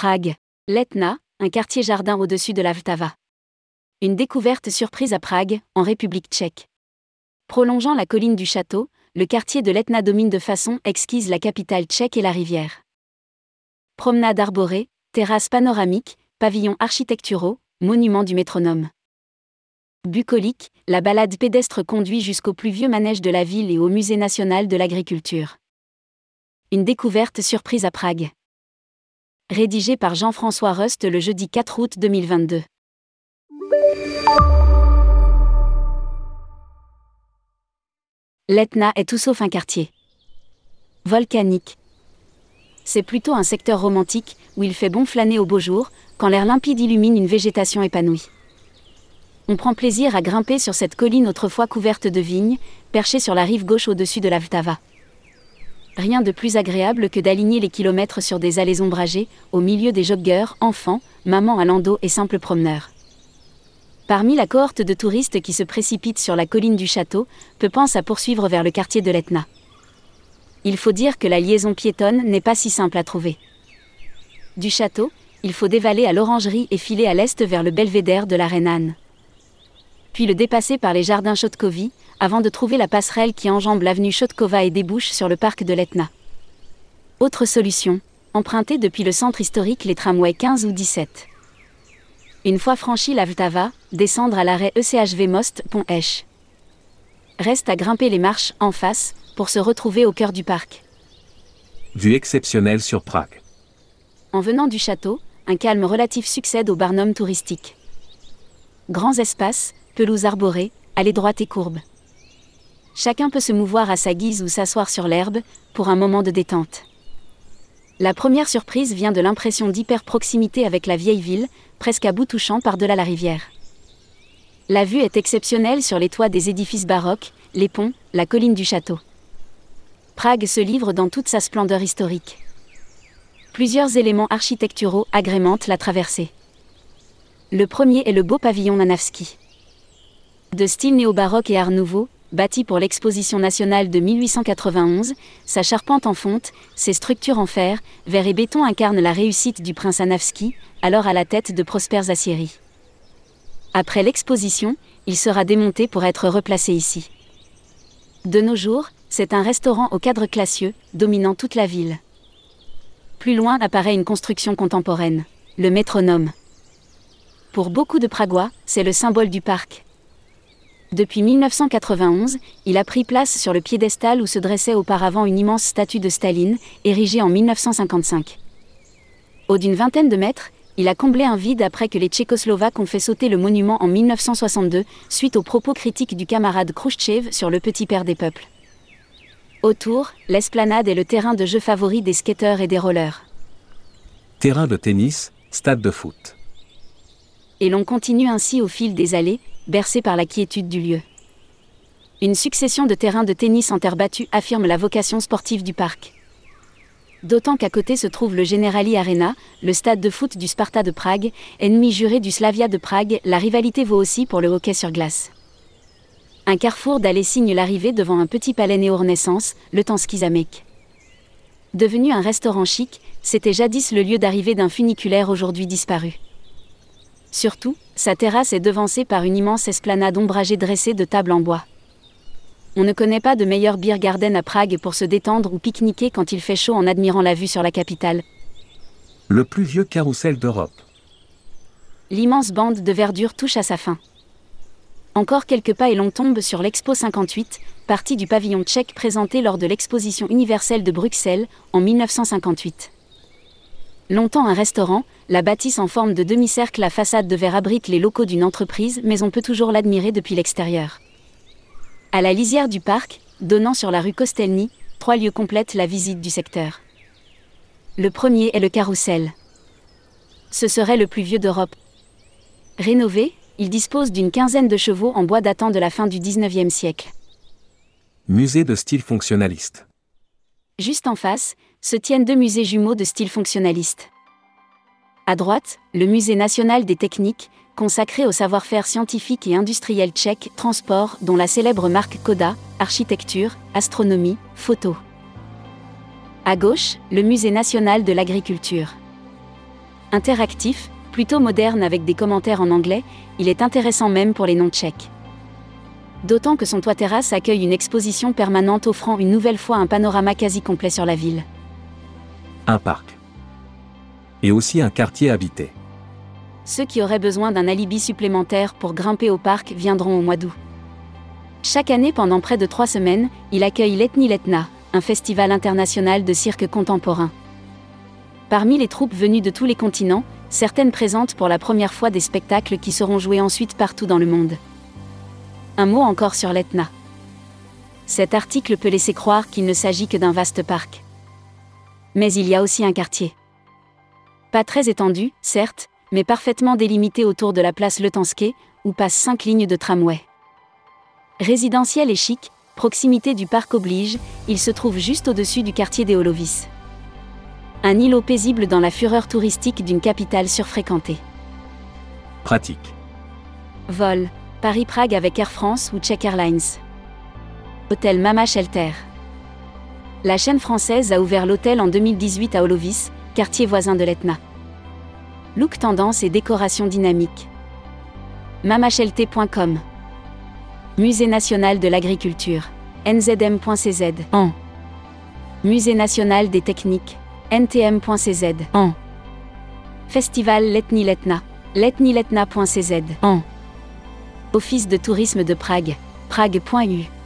Prague. Letna, un quartier jardin au-dessus de la Vltava. Une découverte surprise à Prague, en République tchèque. Prolongeant la colline du château, le quartier de l'Etna domine de façon exquise la capitale tchèque et la rivière. Promenade arborée, terrasse panoramique, pavillons architecturaux, monument du métronome. Bucolique, la balade pédestre conduit jusqu'au plus vieux manège de la ville et au musée national de l'agriculture. Une découverte surprise à Prague. Rédigé par Jean-François Rust le jeudi 4 août 2022. L'Etna est tout sauf un quartier. Volcanique. C'est plutôt un secteur romantique, où il fait bon flâner au beau jour, quand l'air limpide illumine une végétation épanouie. On prend plaisir à grimper sur cette colline autrefois couverte de vignes, perchée sur la rive gauche au-dessus de la Vltava. Rien de plus agréable que d'aligner les kilomètres sur des allées ombragées, au milieu des joggeurs, enfants, mamans à landau et simples promeneurs. Parmi la cohorte de touristes qui se précipitent sur la colline du château, peu pensent à poursuivre vers le quartier de l'Etna. Il faut dire que la liaison piétonne n'est pas si simple à trouver. Du château, il faut dévaler à l'orangerie et filer à l'est vers le belvédère de la Reine Puis le dépasser par les jardins Chotkovi, avant de trouver la passerelle qui enjambe l'avenue Chotkova et débouche sur le parc de l'Etna. Autre solution, emprunter depuis le centre historique les tramways 15 ou 17. Une fois franchi la Vltava, descendre à l'arrêt ECHV Most Pont Esch. Reste à grimper les marches en face pour se retrouver au cœur du parc. Vue exceptionnelle sur Prague. En venant du château, un calme relatif succède au Barnum touristique. Grands espaces, pelouses arborées, allées droites et courbes. Chacun peut se mouvoir à sa guise ou s'asseoir sur l'herbe, pour un moment de détente. La première surprise vient de l'impression d'hyper-proximité avec la vieille ville, presque à bout touchant par-delà la rivière. La vue est exceptionnelle sur les toits des édifices baroques, les ponts, la colline du château. Prague se livre dans toute sa splendeur historique. Plusieurs éléments architecturaux agrémentent la traversée. Le premier est le beau pavillon Nanavski. De style néo-baroque et art nouveau, bâti pour l'exposition nationale de 1891, sa charpente en fonte, ses structures en fer, verre et béton incarnent la réussite du prince Anavski, alors à la tête de prospères aciéries. Après l'exposition, il sera démonté pour être replacé ici. De nos jours, c'est un restaurant au cadre classieux, dominant toute la ville. Plus loin apparaît une construction contemporaine, le métronome. Pour beaucoup de Pragois, c'est le symbole du parc, depuis 1991, il a pris place sur le piédestal où se dressait auparavant une immense statue de Staline, érigée en 1955. Au d'une vingtaine de mètres, il a comblé un vide après que les Tchécoslovaques ont fait sauter le monument en 1962, suite aux propos critiques du camarade Khrouchtchev sur le petit père des peuples. Autour, l'esplanade est le terrain de jeu favori des skateurs et des rollers. Terrain de tennis, stade de foot. Et l'on continue ainsi au fil des allées, bercé par la quiétude du lieu. Une succession de terrains de tennis en terre battue affirme la vocation sportive du parc. D'autant qu'à côté se trouve le Generali Arena, le stade de foot du Sparta de Prague, ennemi juré du Slavia de Prague, la rivalité vaut aussi pour le hockey sur glace. Un carrefour d'allées signe l'arrivée devant un petit palais néo-renaissance, le Tanski Zamek. Devenu un restaurant chic, c'était jadis le lieu d'arrivée d'un funiculaire aujourd'hui disparu. Surtout, sa terrasse est devancée par une immense esplanade ombragée dressée de tables en bois. On ne connaît pas de meilleur beer garden à Prague pour se détendre ou pique-niquer quand il fait chaud en admirant la vue sur la capitale. Le plus vieux carrousel d'Europe. L'immense bande de verdure touche à sa fin. Encore quelques pas et l'on tombe sur l'Expo 58, partie du pavillon tchèque présenté lors de l'exposition universelle de Bruxelles en 1958. Longtemps un restaurant, la bâtisse en forme de demi-cercle à façade de verre abrite les locaux d'une entreprise, mais on peut toujours l'admirer depuis l'extérieur. À la lisière du parc, donnant sur la rue Kostelny, trois lieux complètent la visite du secteur. Le premier est le carrousel. Ce serait le plus vieux d'Europe. Rénové, il dispose d'une quinzaine de chevaux en bois datant de la fin du 19e siècle. Musée de style fonctionnaliste. Juste en face, se tiennent deux musées jumeaux de style fonctionnaliste. À droite, le Musée national des techniques, consacré au savoir-faire scientifique et industriel tchèque, transport, dont la célèbre marque Koda, architecture, astronomie, photo. À gauche, le Musée national de l'agriculture. Interactif, plutôt moderne avec des commentaires en anglais, il est intéressant même pour les non-tchèques. D'autant que son toit terrasse accueille une exposition permanente offrant une nouvelle fois un panorama quasi complet sur la ville. Un parc. Et aussi un quartier habité. Ceux qui auraient besoin d'un alibi supplémentaire pour grimper au parc viendront au mois d'août. Chaque année pendant près de trois semaines, il accueille l'Ethnie Letna, un festival international de cirque contemporain. Parmi les troupes venues de tous les continents, certaines présentent pour la première fois des spectacles qui seront joués ensuite partout dans le monde. Un mot encore sur l'Etna. Cet article peut laisser croire qu'il ne s'agit que d'un vaste parc. Mais il y a aussi un quartier. Pas très étendu, certes, mais parfaitement délimité autour de la place Letanské, où passent cinq lignes de tramway. Résidentiel et chic, proximité du parc oblige, il se trouve juste au-dessus du quartier des Holovis. Un îlot paisible dans la fureur touristique d'une capitale surfréquentée. Pratique. Vol. Paris-Prague avec Air France ou Czech Airlines. Hôtel Mama Shelter. La chaîne française a ouvert l'hôtel en 2018 à Holovis, quartier voisin de l'Etna. Look tendance et décoration dynamique. mamachelté.com Musée national de l'agriculture. nzm.cz en Musée national des techniques. ntm.cz en Festival Letni Letna. letniletna.cz en Office de tourisme de Prague. prague.u